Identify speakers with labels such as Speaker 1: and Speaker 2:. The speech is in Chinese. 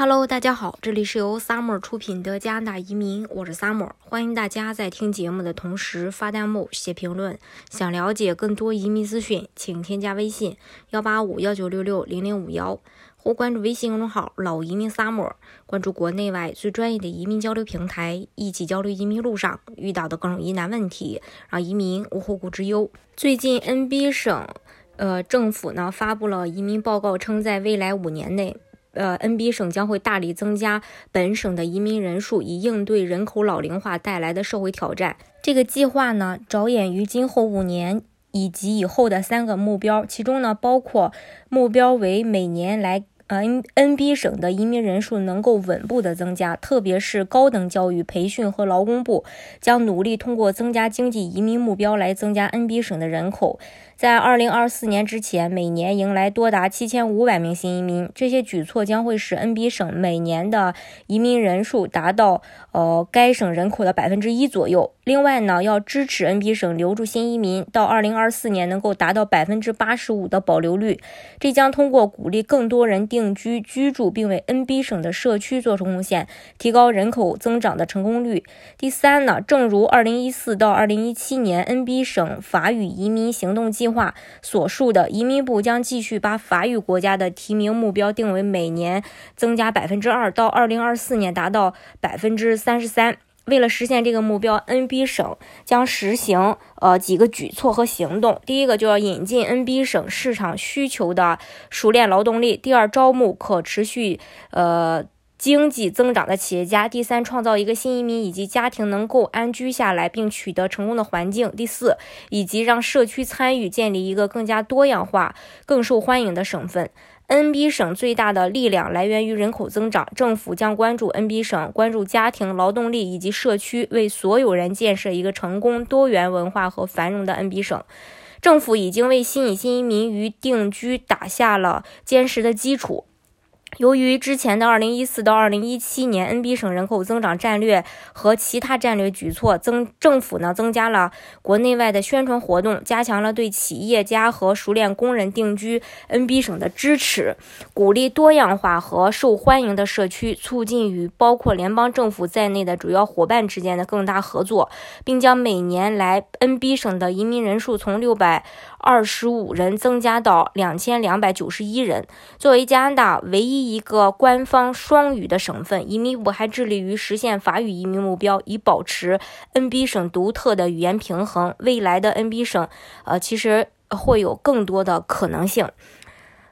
Speaker 1: Hello，大家好，这里是由 Summer 出品的加拿大移民，我是 Summer，欢迎大家在听节目的同时发弹幕、写评论。想了解更多移民资讯，请添加微信幺八五幺九六六零零五幺，或关注微信公众号“老移民 Summer”，关注国内外最专业的移民交流平台，一起交流移民路上遇到的各种疑难问题，让移民无后顾之忧。最近 NB 省呃政府呢发布了移民报告，称在未来五年内。呃，NB 省将会大力增加本省的移民人数，以应对人口老龄化带来的社会挑战。这个计划呢，着眼于今后五年以及以后的三个目标，其中呢，包括目标为每年来呃 NB 省的移民人数能够稳步的增加，特别是高等教育培训和劳工部将努力通过增加经济移民目标来增加 NB 省的人口。在二零二四年之前，每年迎来多达七千五百名新移民。这些举措将会使 NB 省每年的移民人数达到呃该省人口的百分之一左右。另外呢，要支持 NB 省留住新移民，到二零二四年能够达到百分之八十五的保留率。这将通过鼓励更多人定定居居住，并为 NB 省的社区做出贡献，提高人口增长的成功率。第三呢，正如二零一四到二零一七年 NB 省法语移民行动计。划所述的，移民部将继续把法语国家的提名目标定为每年增加百分之二，到二零二四年达到百分之三十三。为了实现这个目标，NB 省将实行呃几个举措和行动。第一个就要引进 NB 省市场需求的熟练劳动力；第二，招募可持续呃。经济增长的企业家，第三，创造一个新移民以及家庭能够安居下来并取得成功的环境；第四，以及让社区参与建立一个更加多样化、更受欢迎的省份。NB 省最大的力量来源于人口增长，政府将关注 NB 省，关注家庭、劳动力以及社区，为所有人建设一个成功、多元文化和繁荣的 NB 省。政府已经为吸引新移民与定居打下了坚实的基础。由于之前的2014到2017年 NB 省人口增长战略和其他战略举措，增政府呢增加了国内外的宣传活动，加强了对企业家和熟练工人定居 NB 省的支持，鼓励多样化和受欢迎的社区，促进与包括联邦政府在内的主要伙伴之间的更大合作，并将每年来 NB 省的移民人数从625人增加到2291人。作为加拿大唯一。一个官方双语的省份，移民部还致力于实现法语移民目标，以保持 NB 省独特的语言平衡。未来的 NB 省，呃，其实会有更多的可能性。